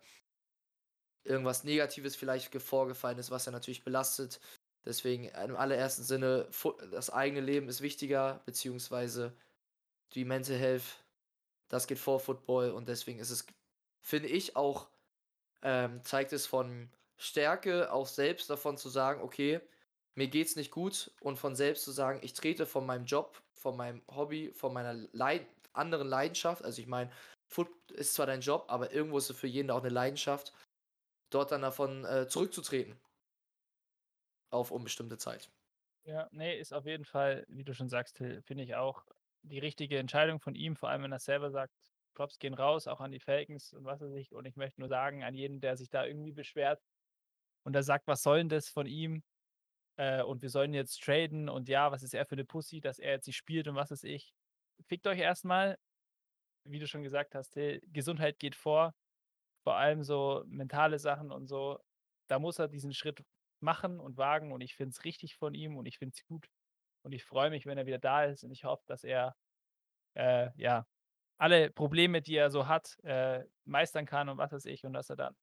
irgendwas Negatives vielleicht ge vorgefallen ist, was er natürlich belastet. Deswegen im allerersten Sinne, das eigene Leben ist wichtiger, beziehungsweise die Mental Health, das geht vor Football und deswegen ist es, finde ich auch ähm, zeigt es von Stärke auch selbst davon zu sagen: „Okay, mir geht's nicht gut“ und von selbst zu sagen: „Ich trete von meinem Job, von meinem Hobby, von meiner Lei anderen Leidenschaft“ also, ich meine, Foot ist zwar dein Job, aber irgendwo ist es für jeden auch 'ne Leidenschaft, dort dann davon, äh, zurückzutreten auf unbestimmte Zeit. Ja, ne, ist auf jeden Fall, wie du schon sagst, finde ich auch die richtige Entscheidung von ihm, vor allem, wenn er selber sagt: „Props gehen raus, auch an die Falcons“ und was weiß ich. Und ich möchte nur sagen, an jeden, der sich da irgendwie beschwert und der sagt: „Was soll 'n das von ihm, äh, und wir sollen jetzt traden und ja, was ist er für 'ne Pussy, dass er jetzt nicht spielt und was weiß ich.“ Fickt euch erst mal, wie du schon gesagt hast, hey, Gesundheit geht vor, vor allem so mentale Sachen und so. Da muss er diesen Schritt machen und wagen und ich finde es richtig von ihm und ich finde es gut und ich freue mich, wenn er wieder da ist und ich hoffe, dass er, äh, ja, alle Probleme, die er so hat, äh, meistern kann und was weiß ich und dass er dann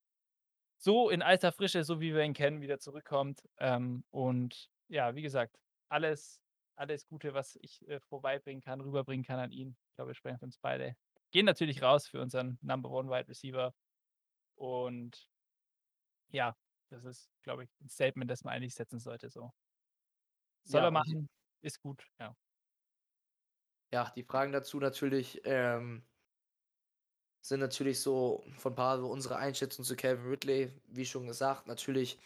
so in alter Frische, so wie wir ihn kennen, wieder zurückkommt. Ähm, und ja, wie gesagt, alles alles Gute, was ich, äh, vorbeibringen kann, rüberbringen kann an ihn. Ich glaube, wir sprechen für uns beide. Gehen natürlich raus für unseren Number One Wide Receiver und ja, das ist, glaube ich, 'n Statement, das man eigentlich setzen sollte so. Soll Ja, er machen, ist gut, ja. Ja, die Fragen dazu natürlich, ähm sind natürlich so von paar so unsere Einschätzung zu Calvin Ridley. Wie schon gesagt, natürlich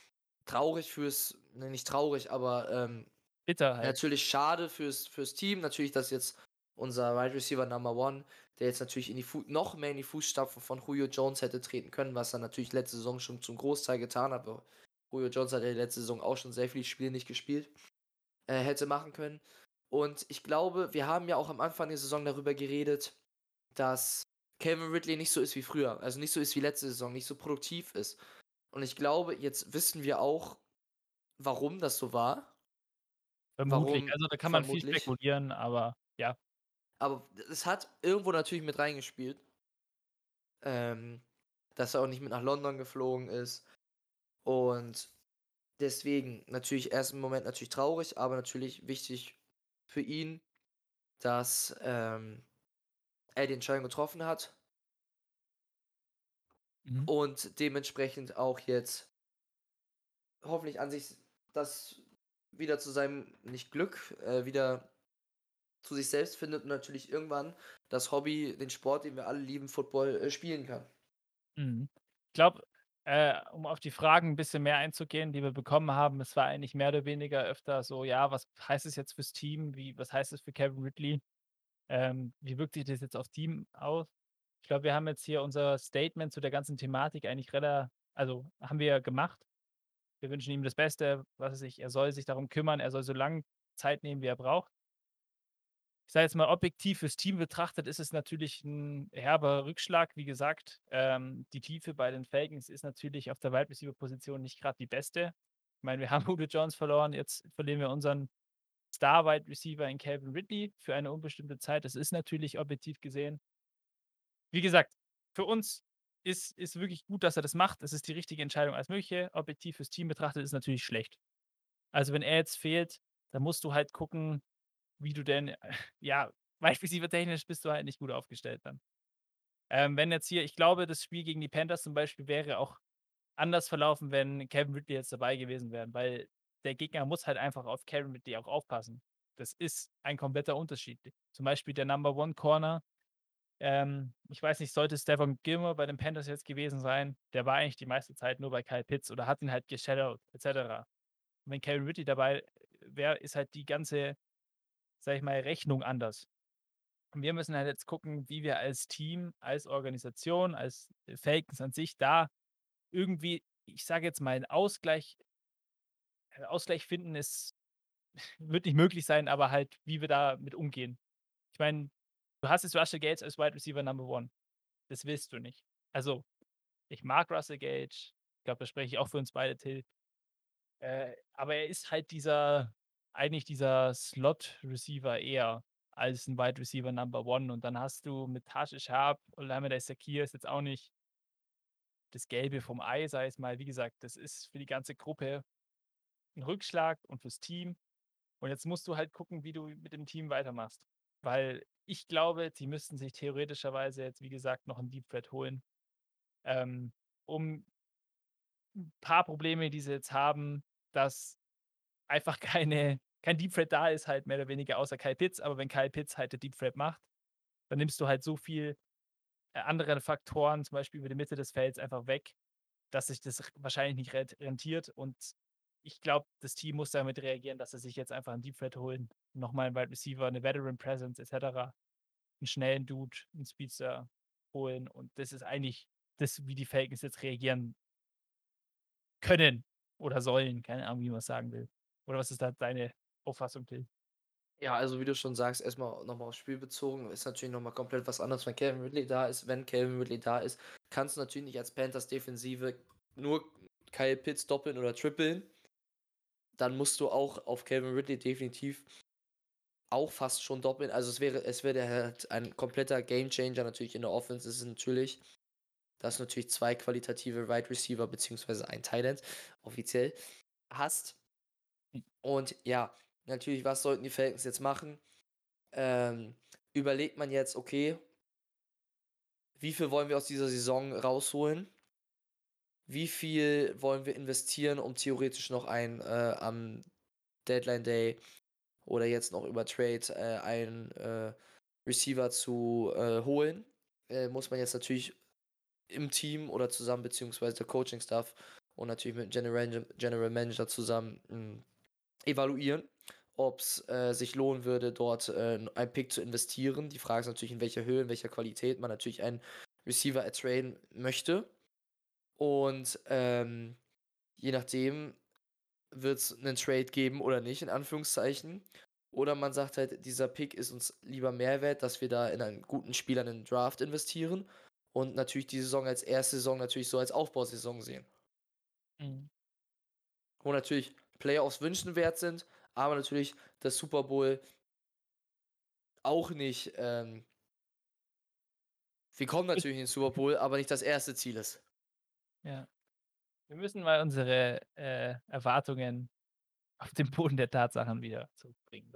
traurig fürs ne, nicht traurig, aber, ähm, Bitter halt. natürlich schade fürs fürs Team. Natürlich, dass jetzt unser Wide Receiver Number One, der jetzt natürlich in die Fu noch mehr in die Fußstapfen von Julio Jones hätte treten können, was er natürlich letzte Saison schon zum Großteil getan hat. Aber Julio Jones hat ja letzte Saison auch schon sehr viele Spiele nicht gespielt, äh, hätte machen können. Und ich glaube, wir haben ja auch am Anfang der Saison darüber geredet, dass Calvin Ridley nicht so ist wie früher, also nicht so ist wie letzte Saison, nicht so produktiv ist. Und ich glaube, jetzt wissen wir auch, warum das so war. Vermutlich, Warum also, da kann man viel vermutlich. spekulieren, aber ja. Aber es hat irgendwo natürlich mit reingespielt ähm, dass er auch nicht mit nach London geflogen ist. Und deswegen natürlich ersten Moment natürlich traurig, aber natürlich wichtig für ihn, dass, ähm, er die Entscheidung getroffen hat. Mhm. Und dementsprechend auch jetzt hoffentlich an sich das wieder zu seinem nicht Glück, äh, wieder zu sich selbst findet und natürlich irgendwann das Hobby, den Sport, den wir alle lieben, Football, äh, spielen kann. Mhm. Ich glaube, äh, um auf die Fragen 'n bisschen mehr einzugehen, die wir bekommen haben, es war eigentlich mehr oder weniger öfter so: „Ja, was heißt es jetzt fürs Team? Wie was heißt es für Calvin Ridley? Ähm, wie wirkt sich das jetzt aufs Team aus?“ Ich glaube, wir haben jetzt hier unser Statement zu der ganzen Thematik eigentlich rela also, haben wir gemacht. Wir wünschen ihm das Beste, was weiß ich, er soll sich darum kümmern, er soll so lang Zeit nehmen, wie er braucht. Sage jetzt mal, objektiv fürs Team betrachtet ist es natürlich 'n herber Rückschlag. Wie gesagt, ähm, die Tiefe bei den Falcons ist natürlich auf der Wide Receiver Position nicht grad die beste. Ich meine, wir *laughs* haben Julio Jones verloren, jetzt verlieren wir unseren Star Wide Receiver in Calvin Ridley für eine unbestimmte Zeit. Das ist natürlich objektiv gesehen wie gesagt, für uns ist ist wirklich gut, dass er das macht. Das ist die richtige Entscheidung als mögliche. Objektiv fürs Team betrachtet ist natürlich schlecht. Also, wenn er jetzt fehlt, dann musst du halt gucken, wie du denn ja, *laughs* Wide Receiver technisch bist du halt nicht gut aufgestellt dann. Ähm, wenn jetzt hier ich glaube, das Spiel gegen die Panthers zum Beispiel wäre auch anders verlaufen, wenn Calvin Ridley jetzt dabei gewesen wäre, weil der Gegner muss halt einfach auf Calvin Ridley auch aufpassen. Das ist ein kompletter Unterschied. Zum Beispiel der Number One Corner, ähm, ich weiß nicht, sollte Stephon Gilmore bei den Panthers jetzt gewesen sein, der war eigentlich die meiste Zeit nur bei Kyle Pitts oder hat ihn halt geshadowed et cetera. Und wenn Calvin Ridley dabei wäre, ist halt die ganze, sage ich mal, Rechnung anders. Und wir müssen halt jetzt gucken, wie wir als Team, als Organisation, als Falcons an sich da irgendwie, ich sage jetzt mal, 'n Ausgleich äh, Ausgleich finden ist *laughs* wird nicht möglich sein, aber halt, wie wir damit umgehen. Ich meine, du hast jetzt Russell Gage als Wide Receiver Number One. Das willst du nicht. Also, Ich mag Russell Gage. Ich glaube, da spreche ich auch für uns beide, Till. Äh, aber er ist halt dieser eigentlich dieser Slot-Receiver eher als ein Wide Receiver Number One. Und dann hast du mit Tasche Sharp und Lameda Sakir ist jetzt auch nicht das Gelbe vom Ei, sei es mal. Wie gesagt, das ist für die ganze Gruppe ein Rückschlag und fürs Team. Und jetzt musst du halt gucken, wie du mit dem Team weitermachst. Weil ich glaube, sie müssten sich theoretischerweise jetzt, wie gesagt, noch einen Deep Threat holen, ähm, um ein paar Probleme, die sie jetzt haben, dass einfach keine, kein Deep Threat da ist, halt mehr oder weniger außer Kyle Pitts. Aber wenn Kyle Pitts halt der Deep Threat macht, dann nimmst du halt so viel äh, andere Faktoren, zum Beispiel über die Mitte des Felds, einfach weg, dass sich das wahrscheinlich nicht rentiert. Und ich glaube, das Team muss damit reagieren, dass sie sich jetzt einfach einen Deep Threat holen. Nochmal einen Wide Receiver, eine Veteran Presence etc. Einen schnellen Dude, einen Speedster holen. Und das ist eigentlich das, wie die Falcons jetzt reagieren können oder sollen. Keine Ahnung, wie man es sagen will. Oder was ist da deine Auffassung, Till? Ja, also wie du schon sagst, erstmal nochmal aufs Spiel bezogen, ist natürlich nochmal komplett was anderes, wenn Calvin Ridley da ist. Wenn Calvin Ridley da ist, kannst du natürlich nicht als Panthers Defensive nur Kyle Pitts doppeln oder trippeln. Dann musst du auch auf Calvin Ridley definitiv auch fast schon doppeln. Also es wäre, es wäre halt ein kompletter Gamechanger natürlich in der Offense. Es ist natürlich, dass du natürlich zwei qualitative Right Receiver beziehungsweise ein Tight offiziell hast. Und ja, natürlich, was sollten die Falcons jetzt machen? Ähm, überlegt man jetzt, okay, wie viel wollen wir aus dieser Saison rausholen? Wie viel wollen wir investieren, um theoretisch noch ein äh, am Deadline Day oder jetzt noch über Trade äh, einen äh, Receiver zu äh, holen? Äh, muss man jetzt natürlich im Team oder zusammen, beziehungsweise der Coaching-Staff und natürlich mit General, General Manager zusammen hm, evaluieren ob es äh, sich lohnen würde, dort äh, ein Pick zu investieren. Die Frage ist natürlich, in welcher Höhe, in welcher Qualität man natürlich einen Receiver ertraden möchte. Und ähm, je nachdem wird es einen Trade geben oder nicht, in Anführungszeichen. Oder man sagt halt, dieser Pick ist uns lieber Mehrwert, dass wir da in einen guten Spieler in den Draft investieren und natürlich die Saison als erste Saison natürlich so als Aufbausaison sehen. Mhm. Wo natürlich Playoffs wünschenswert sind, aber natürlich das Super Bowl auch nicht. Ähm, wir kommen natürlich in den Super Bowl, aber nicht das erste Ziel ist. Ja. Wir müssen mal unsere äh, Erwartungen auf den Boden der Tatsachen wieder zurückbringen.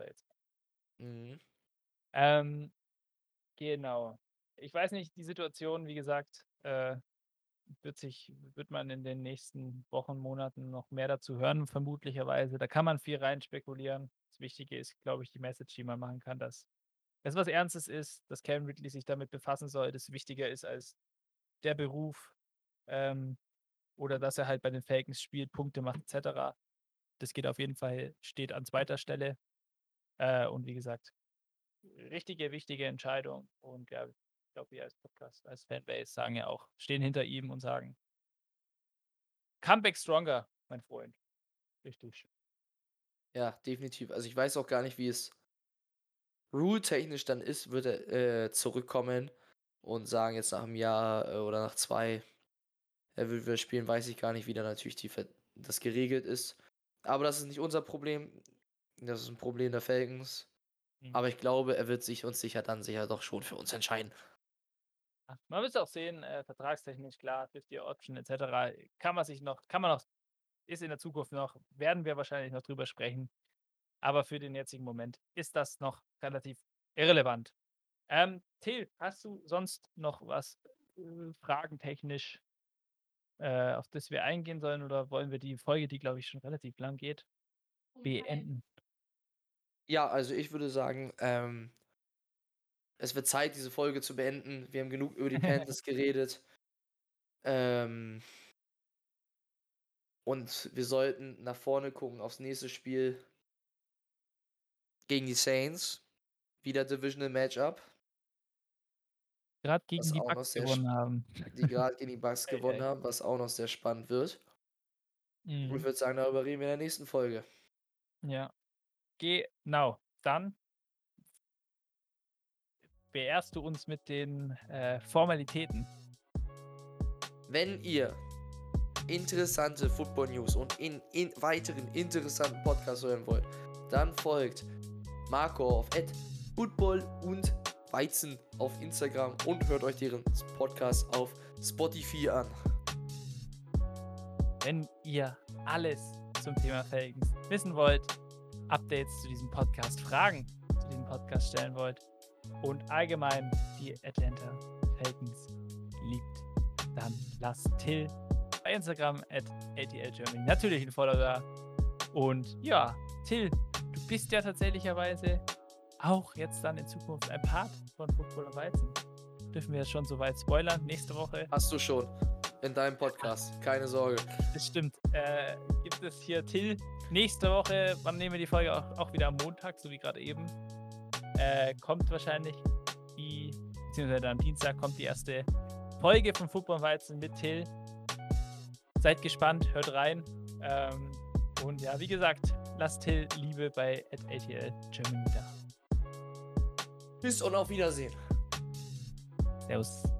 Mhm. Ähm, genau. Ich weiß nicht, die Situation, wie gesagt, äh, wird sich, wird man in den nächsten Wochen, Monaten noch mehr dazu hören, vermutlicherweise. Da kann man viel rein spekulieren. Das Wichtige ist, glaube ich, die Message, die man machen kann, dass es was Ernstes ist, dass Cam Ridley sich damit befassen soll, das wichtiger ist als der Beruf ähm, oder dass er halt bei den Falcons spielt, Punkte macht, etc. Das geht auf jeden Fall, steht an zweiter Stelle. Äh, und wie gesagt, richtige, wichtige Entscheidung. Und ja, glaube, wir als Podcast, als Fanbase sagen ja auch, stehen hinter ihm und sagen, Comeback stronger, mein Freund. Richtig. Ja, definitiv. Also ich weiß auch gar nicht, wie es rule-technisch dann ist, würde er äh, zurückkommen und sagen jetzt nach einem Jahr äh, oder nach zwei, er will wieder spielen, weiß ich gar nicht, wie da natürlich die, das geregelt ist. Aber das ist nicht unser Problem. Das ist ein Problem der Falcons. Mhm. Aber ich glaube, er wird sich uns sicher dann sicher doch schon für uns entscheiden. Man muss auch sehen, äh, vertragstechnisch klar, 50 Option etc. Kann man sich noch, kann man noch, ist in der Zukunft noch, werden wir wahrscheinlich noch drüber sprechen. Aber für den jetzigen Moment ist das noch relativ irrelevant. Ähm, Till, hast du sonst noch was äh, fragentechnisch, äh, auf das wir eingehen sollen oder wollen wir die Folge, die glaube ich schon relativ lang geht, beenden? Ja, also ich würde sagen, ähm, es wird Zeit, diese Folge zu beenden. Wir haben genug über die Panthers *laughs* geredet. Ähm, und wir sollten nach vorne gucken aufs nächste Spiel gegen die Saints. Wieder Divisional Matchup. Gerade gegen die Bucks *laughs* gewonnen haben. Die gerade gegen die Bucks gewonnen haben, was auch noch sehr spannend wird. Mhm. Und ich würde sagen, darüber reden wir in der nächsten Folge. Ja. Genau. Dann beehrst du uns mit den äh, Formalitäten? wenn ihr interessante Football News und in, in weiteren interessanten Podcasts hören wollt, dann folgt Marco auf Football und Weizen auf Instagram und hört euch deren Podcast auf Spotify an. Wenn ihr alles zum Thema Falcons wissen wollt, Updates zu diesem Podcast, Fragen zu diesem Podcast stellen wollt und allgemein die Atlanta Falcons liebt, dann lasst Till bei Instagram at ATLGermany natürlich ein Follow da. Und ja, Till, du bist ja tatsächlicherweise auch jetzt dann in Zukunft ein Part von Football und Weizen. Dürfen wir jetzt schon soweit spoilern nächste Woche? Hast du schon in deinem Podcast, keine Sorge. Das stimmt. Äh, gibt es hier Till nächste Woche, wann nehmen wir die Folge auch, auch wieder am Montag, so wie gerade eben. Äh, kommt wahrscheinlich die, beziehungsweise am Dienstag kommt die erste Folge von Football Weizen mit Till. Seid gespannt, hört rein. Ähm, und ja, wie gesagt, lasst Till Liebe bei ATL Germany da. Bis und auf Wiedersehen. Servus.